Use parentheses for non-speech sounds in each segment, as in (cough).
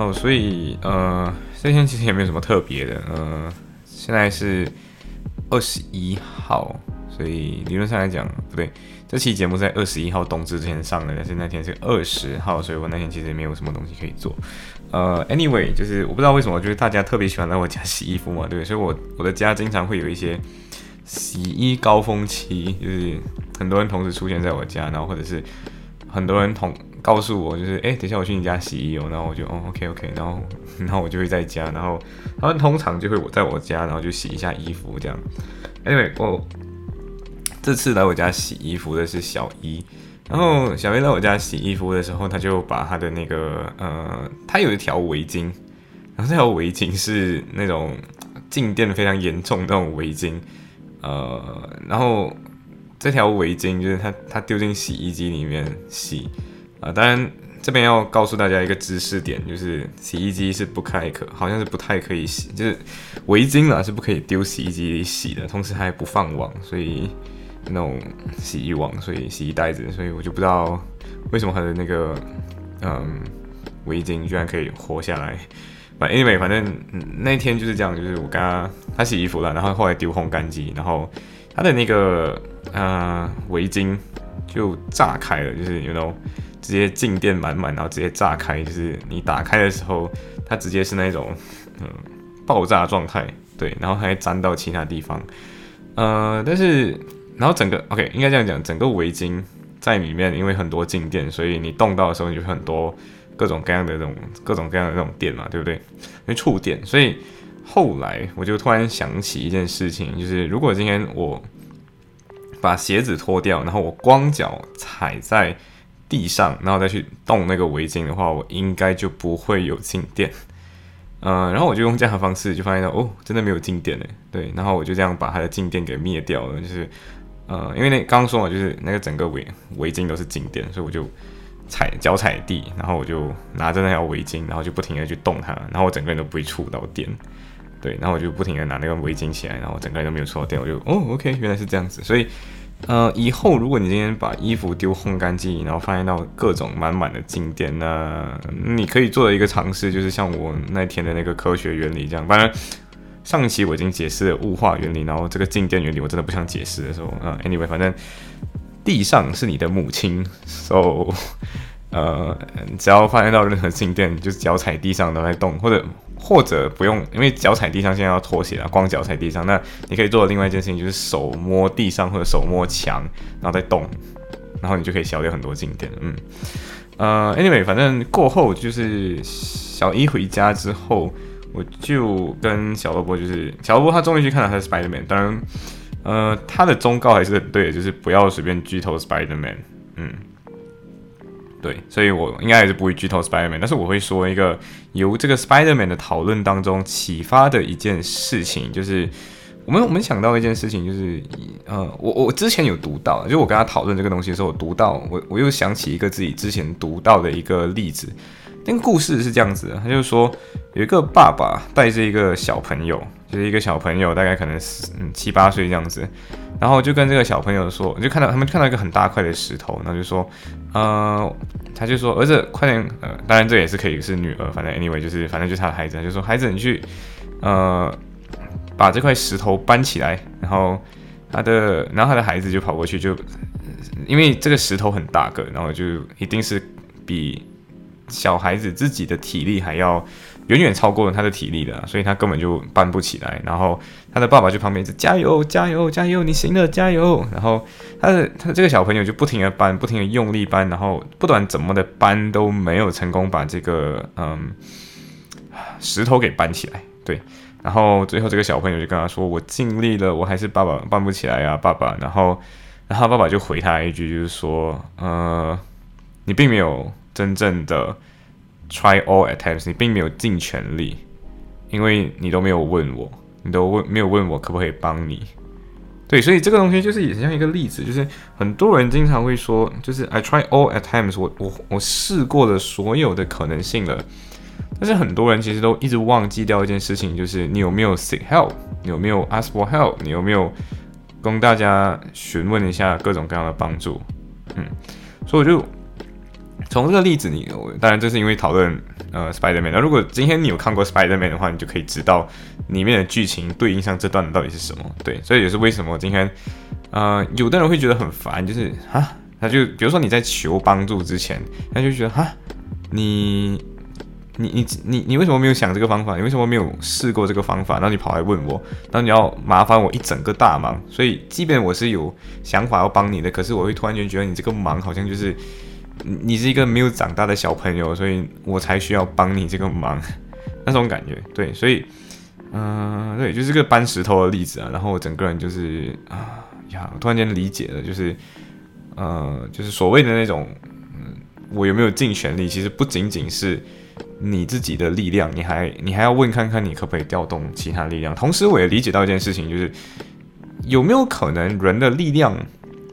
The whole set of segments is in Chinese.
哦，所以呃。这天其实也没有什么特别的，呃，现在是二十一号，所以理论上来讲不对，这期节目在二十一号冬至之前上的，但是那天是二十号，所以我那天其实也没有什么东西可以做。呃，anyway，就是我不知道为什么，就是大家特别喜欢来我家洗衣服嘛，对，所以我我的家经常会有一些洗衣高峰期，就是很多人同时出现在我家，然后或者是很多人同。告诉我就是，哎，等下我去你家洗衣哦，然后我就，哦，OK OK，然后，(laughs) 然后我就会在家，然后他们通常就会我在我家，然后就洗一下衣服这样。Anyway，我这次来我家洗衣服的是小一，然后小一来我家洗衣服的时候，他就把他的那个，呃，他有一条围巾，然后这条围巾是那种静电非常严重那种围巾，呃，然后这条围巾就是他他丢进洗衣机里面洗。啊，当然这边要告诉大家一个知识点，就是洗衣机是不开可，好像是不太可以洗，就是围巾啊是不可以丢洗衣机里洗的，同时还不放网，所以那种洗衣网，所以洗衣袋子，所以我就不知道为什么他的那个嗯围巾居然可以活下来。反正 anyway，反正那天就是这样，就是我刚刚他洗衣服了，然后后来丢烘干机，然后他的那个呃围巾就炸开了，就是有那种。直接静电满满，然后直接炸开，就是你打开的时候，它直接是那种 (laughs) 嗯爆炸状态，对，然后还粘到其他地方，呃，但是然后整个 OK 应该这样讲，整个围巾在里面，因为很多静电，所以你动到的时候，你就很多各种各样的这种各种各样的这种电嘛，对不对？因为触电，所以后来我就突然想起一件事情，就是如果今天我把鞋子脱掉，然后我光脚踩在。地上，然后再去动那个围巾的话，我应该就不会有静电。嗯，然后我就用这样的方式，就发现到哦，真的没有静电嘞。对，然后我就这样把它的静电给灭掉了。就是，呃，因为那刚刚说嘛，就是那个整个围围巾都是静电，所以我就踩脚踩地，然后我就拿着那条围巾，然后就不停的去动它，然后我整个人都不会触到电。对，然后我就不停的拿那个围巾起来，然后整个人都没有触到电，我就哦，OK，原来是这样子，所以。呃，以后如果你今天把衣服丢烘干机，然后发现到各种满满的静电，那你可以做的一个尝试就是像我那天的那个科学原理这样。当然，上一期我已经解释了雾化原理，然后这个静电原理我真的不想解释的时候，啊，anyway，反正地上是你的母亲，so，呃，只要发现到任何静电，就是脚踩地上都在动，或者。或者不用，因为脚踩地上现在要脱鞋了，光脚踩地上。那你可以做的另外一件事情就是手摸地上或者手摸墙，然后再动，然后你就可以消掉很多静电。嗯，呃，anyway，反正过后就是小一回家之后，我就跟小萝卜，就是小萝卜他终于去看了他的 Spiderman。当然，呃，他的忠告还是很对的，就是不要随便剧透 Spiderman。嗯。对，所以我应该还是不会剧透 Spider-Man，但是我会说一个由这个 Spider-Man 的讨论当中启发的一件事情，就是我们我们想到一件事情，就是呃，我我之前有读到，就我跟他讨论这个东西的时候，我读到我我又想起一个自己之前读到的一个例子，那个故事是这样子的，他就说有一个爸爸带着一个小朋友，就是一个小朋友大概可能是嗯七八岁这样子。然后就跟这个小朋友说，就看到他们看到一个很大块的石头，然后就说，呃，他就说儿子快点，呃，当然这也是可以是女儿，反正 anyway 就是反正就是他的孩子，就说孩子你去，呃，把这块石头搬起来，然后他的然后他的孩子就跑过去，就因为这个石头很大个，然后就一定是比小孩子自己的体力还要。远远超过了他的体力的，所以他根本就搬不起来。然后他的爸爸就旁边一直加油加油加油，你行了加油。然后他的他这个小朋友就不停的搬，不停的用力搬，然后不管怎么的搬都没有成功把这个嗯石头给搬起来。对，然后最后这个小朋友就跟他说：“我尽力了，我还是爸爸搬不起来呀，爸爸。”然后然后爸爸就回他一句，就是说：“呃，你并没有真正的。” Try all attempts，你并没有尽全力，因为你都没有问我，你都问没有问我可不可以帮你。对，所以这个东西就是也像一个例子，就是很多人经常会说，就是 I try all attempts，我我我试过了所有的可能性了，但是很多人其实都一直忘记掉一件事情，就是你有没有 seek help，你有没有 ask for help，你有没有跟大家询问一下各种各样的帮助，嗯，所以我就。从这个例子，你当然这是因为讨论呃 Spider-Man。那如果今天你有看过 Spider-Man 的话，你就可以知道里面的剧情对应上这段到底是什么。对，所以也是为什么今天呃有的人会觉得很烦，就是啊，他就比如说你在求帮助之前，他就觉得哈，你你你你你为什么没有想这个方法？你为什么没有试过这个方法？然后你跑来问我，然后你要麻烦我一整个大忙。所以即便我是有想法要帮你的，可是我会突然间觉得你这个忙好像就是。你是一个没有长大的小朋友，所以我才需要帮你这个忙，(laughs) 那种感觉，对，所以，嗯，对，就是个搬石头的例子啊。然后我整个人就是啊呀，突然间理解了，就是，呃，就是所谓的那种，嗯，我有没有尽全力？其实不仅仅是你自己的力量，你还你还要问看看你可不可以调动其他力量。同时，我也理解到一件事情，就是有没有可能人的力量，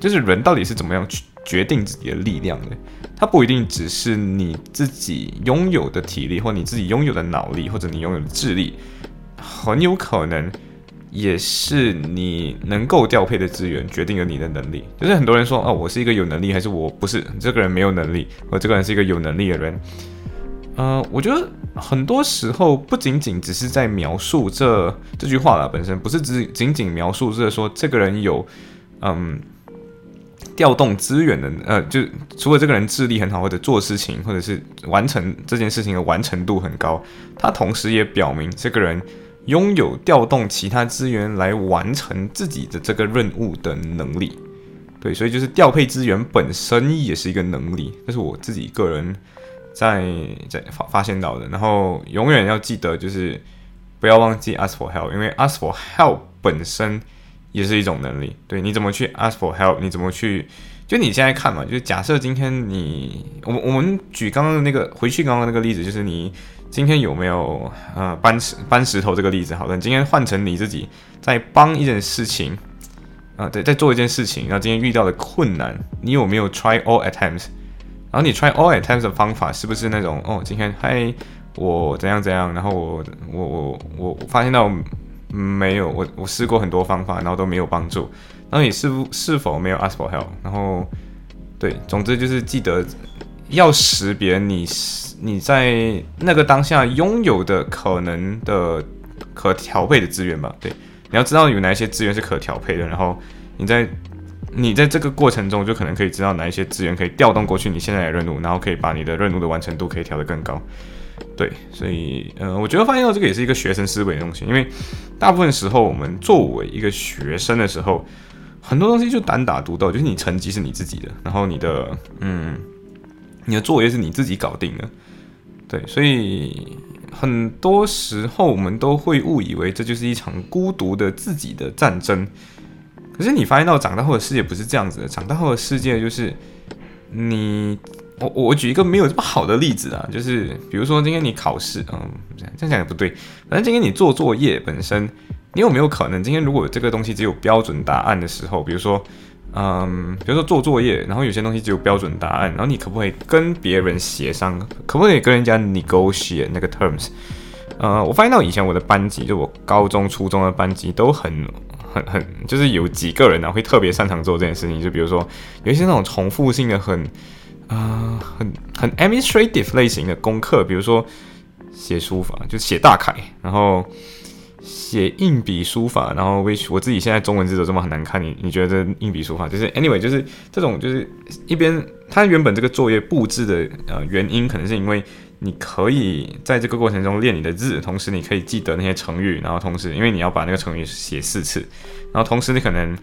就是人到底是怎么样去。决定自己的力量的，它不一定只是你自己拥有的体力，或你自己拥有的脑力，或者你拥有的智力，很有可能也是你能够调配的资源决定了你的能力。就是很多人说，哦，我是一个有能力，还是我不是这个人没有能力，我这个人是一个有能力的人。呃，我觉得很多时候不仅仅只是在描述这这句话了本身，不是只仅仅描述着说这个人有，嗯。调动资源的，呃，就除了这个人智力很好，或者做事情，或者是完成这件事情的完成度很高，他同时也表明这个人拥有调动其他资源来完成自己的这个任务的能力。对，所以就是调配资源本身也是一个能力，这是我自己个人在在发发现到的。然后永远要记得，就是不要忘记 ask for help，因为 ask for help 本身。也是一种能力，对，你怎么去 ask for help？你怎么去？就你现在看嘛，就是假设今天你，我我们举刚刚的那个回去刚刚那个例子，就是你今天有没有呃搬石搬石头这个例子？好了，今天换成你自己在帮一件事情，啊，对，在做一件事情，然后今天遇到的困难，你有没有 try all attempts？然后你 try all attempts 的方法是不是那种哦，今天嗨，我怎样怎样，然后我我我我发现到。没有，我我试过很多方法，然后都没有帮助。然后你是是否没有 ask for help？然后，对，总之就是记得要识别你你在那个当下拥有的可能的可调配的资源吧。对，你要知道有哪一些资源是可调配的，然后你在你在这个过程中就可能可以知道哪一些资源可以调动过去你现在的任务，然后可以把你的任务的完成度可以调得更高。对，所以，呃，我觉得发现到这个也是一个学生思维的东西，因为大部分时候我们作为一个学生的时候，很多东西就单打独斗，就是你成绩是你自己的，然后你的，嗯，你的作业是你自己搞定的，对，所以很多时候我们都会误以为这就是一场孤独的自己的战争，可是你发现到长大后的世界不是这样子的，长大后的世界就是你。我我举一个没有这么好的例子啊，就是比如说今天你考试，嗯，这样讲也不对。反正今天你做作业本身，你有没有可能今天如果这个东西只有标准答案的时候，比如说，嗯，比如说做作业，然后有些东西只有标准答案，然后你可不可以跟别人协商，可不可以跟人家 negotiate 那个 terms？呃，我发现到以前我的班级，就我高中、初中的班级都很、很、很，就是有几个人呢会特别擅长做这件事情，就比如说有一些那种重复性的很。啊，很很 administrative 类型的功课，比如说写书法，就写大楷，然后写硬笔书法，然后 which 我自己现在中文字都这么很难看，你你觉得这硬笔书法就是 anyway 就是这种就是一边它原本这个作业布置的呃原因，可能是因为你可以在这个过程中练你的字，同时你可以记得那些成语，然后同时因为你要把那个成语写四次，然后同时你可能。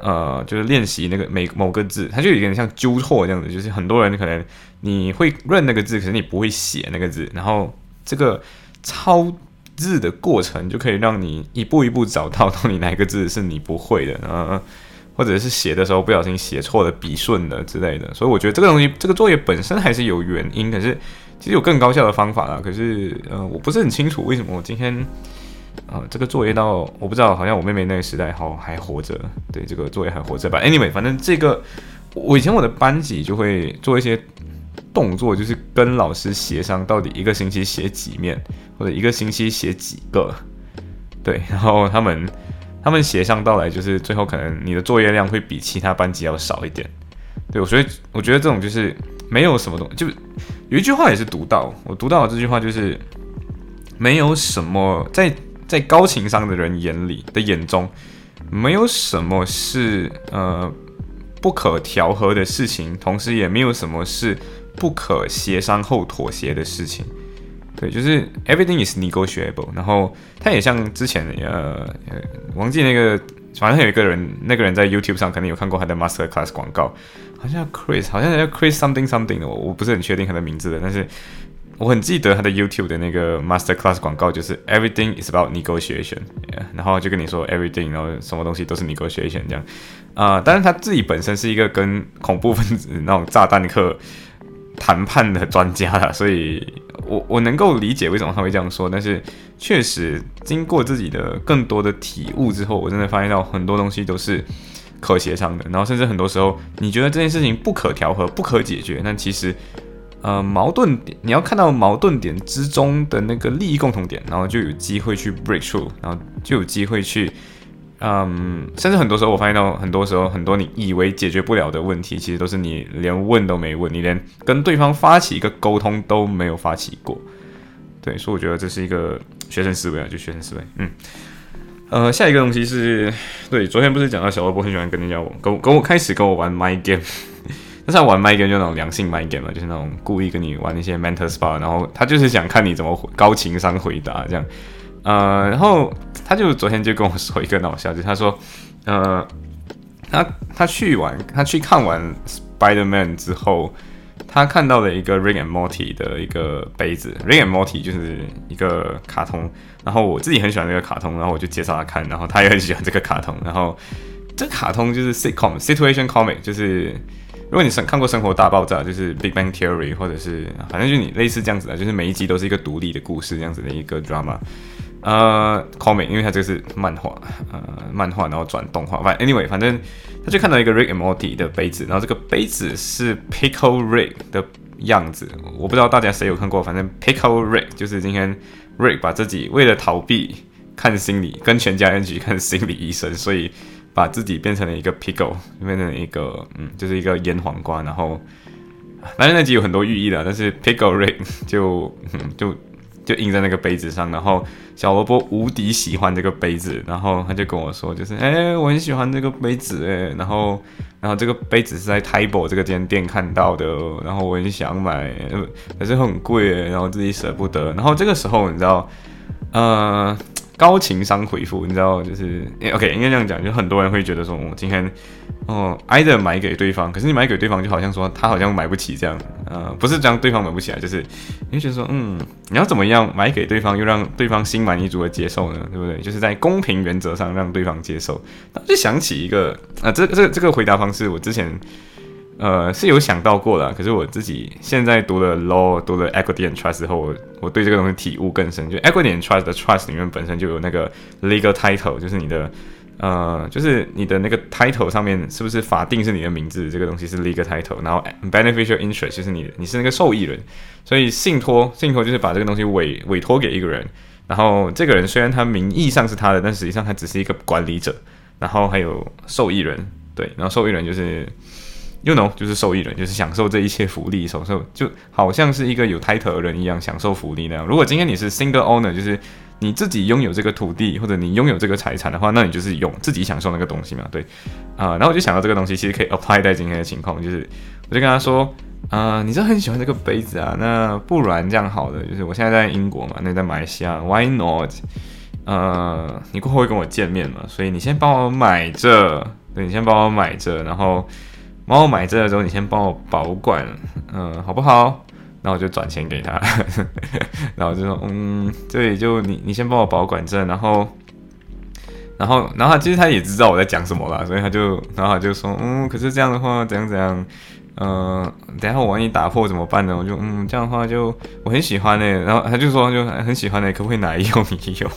呃，就是练习那个每某个字，它就有点像纠错这样子。就是很多人可能你会认那个字，可是你不会写那个字。然后这个抄字的过程就可以让你一步一步找到到底哪个字是你不会的，嗯，(laughs) 或者是写的时候不小心写错了笔顺的之类的。所以我觉得这个东西，这个作业本身还是有原因，可是。其实有更高效的方法啦，可是呃，我不是很清楚为什么我今天啊这个作业到我不知道，好像我妹妹那个时代好还活着，对这个作业还活着吧。Anyway，反正这个我以前我的班级就会做一些动作，就是跟老师协商到底一个星期写几面，或者一个星期写几个，对，然后他们他们协商到来，就是最后可能你的作业量会比其他班级要少一点。对我，所以我觉得这种就是没有什么东，就有一句话也是读到，我读到的这句话就是没有什么在在高情商的人眼里的眼中，没有什么是呃不可调和的事情，同时也没有什么是不可协商后妥协的事情。对，就是 everything is negotiable。然后他也像之前呃忘记那个，反正有一个人，那个人在 YouTube 上可能有看过他的 Master Class 广告。好像 Chris，好像叫 Chris something something 的，我我不是很确定他的名字的，但是我很记得他的 YouTube 的那个 Master Class 广告，就是 Everything is about negotiation，然后就跟你说 Everything，然后什么东西都是 negotiation 这样啊。但是他自己本身是一个跟恐怖分子那种炸弹客谈判的专家啦，所以 (laughs) 我我能够理解为什么他会这样说。但是确实经过自己的更多的体悟之后，我真的发现到很多东西都是。可协商的，然后甚至很多时候，你觉得这件事情不可调和、不可解决，但其实，呃，矛盾点，你要看到矛盾点之中的那个利益共同点，然后就有机会去 break through，然后就有机会去，嗯，甚至很多时候我发现到，很多时候很多你以为解决不了的问题，其实都是你连问都没问，你连跟对方发起一个沟通都没有发起过。对，所以我觉得这是一个学生思维啊，就学生思维，嗯。呃，下一个东西是对，昨天不是讲到小萝卜很喜欢跟人家玩跟跟我开始跟我玩 my game，那是玩 my game 就那种良性 my game 嘛，就是那种故意跟你玩一些 mental spa，然后他就是想看你怎么高情商回答这样，呃，然后他就昨天就跟我说一个闹笑，就他说，呃，他他去玩，他去看完 Spider Man 之后。他看到了一个《Rick and Morty》的一个杯子，《Rick and Morty》就是一个卡通，然后我自己很喜欢这个卡通，然后我就介绍他看，然后他也很喜欢这个卡通，然后这卡通就是 sitcom situation comic，就是如果你生看过《生活大爆炸》，就是《Big Bang Theory》，或者是反正就你类似这样子的，就是每一集都是一个独立的故事这样子的一个 drama。呃，comic，因为它这个是漫画，呃，漫画然后转动画，反 anyway，反正他就看到一个 Rick and Morty 的杯子，然后这个杯子是 Pickle Rick 的样子，我不知道大家谁有看过，反正 Pickle Rick 就是今天 Rick 把自己为了逃避看心理，跟全家人去看心理医生，所以把自己变成了一个 Pickle，变成了一个嗯，就是一个腌黄瓜，然后反正那集有很多寓意的，但是 Pickle Rick 就就。就印在那个杯子上，然后小萝卜无敌喜欢这个杯子，然后他就跟我说，就是哎，我很喜欢这个杯子哎，然后然后这个杯子是在 Table 这个间店看到的，然后我很想买，可是很贵，然后自己舍不得，然后这个时候你知道，呃。高情商回复，你知道，就是 OK，应该这样讲，就很多人会觉得说，我今天哦挨着买给对方，可是你买给对方，就好像说他好像买不起这样，呃，不是这样，对方买不起来，就是你觉得说，嗯，你要怎么样买给对方，又让对方心满意足的接受呢？对不对？就是在公平原则上让对方接受。就想起一个啊，这这这个回答方式，我之前。呃，是有想到过的，可是我自己现在读了 law，读了 equity and trust 之后，我我对这个东西体悟更深。就 equity and trust 的 trust 里面本身就有那个 legal title，就是你的呃，就是你的那个 title 上面是不是法定是你的名字，这个东西是 legal title。然后 beneficial interest 就是你你是那个受益人，所以信托信托就是把这个东西委委托给一个人，然后这个人虽然他名义上是他的，但实际上他只是一个管理者。然后还有受益人，对，然后受益人就是。You know，就是受益人，就是享受这一切福利，享受就好像是一个有 title 的人一样享受福利那样。如果今天你是 single owner，就是你自己拥有这个土地或者你拥有这个财产的话，那你就是用自己享受那个东西嘛，对啊。然后我就想到这个东西其实可以 apply 在今天的情况，就是我就跟他说，啊，你是很喜欢这个杯子啊，那不然这样好的，就是我现在在英国嘛，那在马来西亚，Why not？呃，你过后会跟我见面嘛，所以你先帮我买这，对你先帮我买这，然后。帮我买这的时候，你先帮我保管，嗯，好不好？然后我就转钱给他，(laughs) 然后就说，嗯，对，就你你先帮我保管这，然后，然后，然后其实他也知道我在讲什么啦，所以他就，然后他就说，嗯，可是这样的话，怎样怎样，呃，等下我万一打破怎么办呢？我就嗯，这样的话就我很喜欢呢。然后他就说就很喜欢呢，可不可以拿来用一用？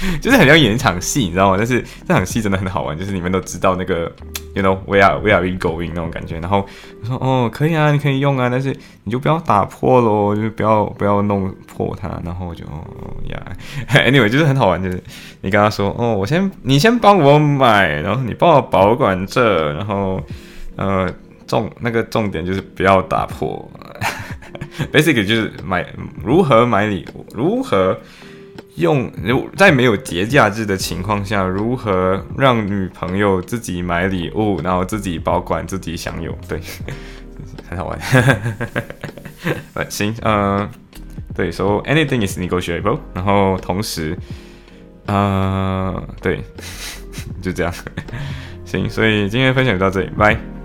(laughs) 就是很像演一场戏，你知道吗？但是这场戏真的很好玩，就是你们都知道那个，you know where where are we going 那种感觉。然后我说哦，可以啊，你可以用啊，但是你就不要打破喽，就不要不要弄破它。然后我就哦呀，(laughs) anyway 就是很好玩，就是你跟他说哦，我先你先帮我买，然后你帮我保管这，然后呃重那个重点就是不要打破。(laughs) Basically 就是买如何买礼物，如何。用如在没有节假日的情况下，如何让女朋友自己买礼物，然后自己保管，自己享有？对，(laughs) 很好玩。行，嗯，对，So anything is negotiable。然后同时，呃，对，(laughs) 就这样。行，所以今天分享就到这里，拜。